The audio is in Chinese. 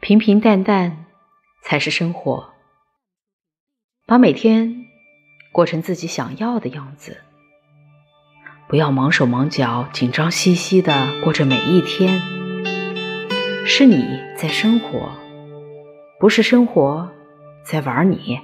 平平淡淡才是生活。把每天过成自己想要的样子。不要忙手忙脚，紧张兮兮的过着每一天。是你在生活，不是生活在玩你。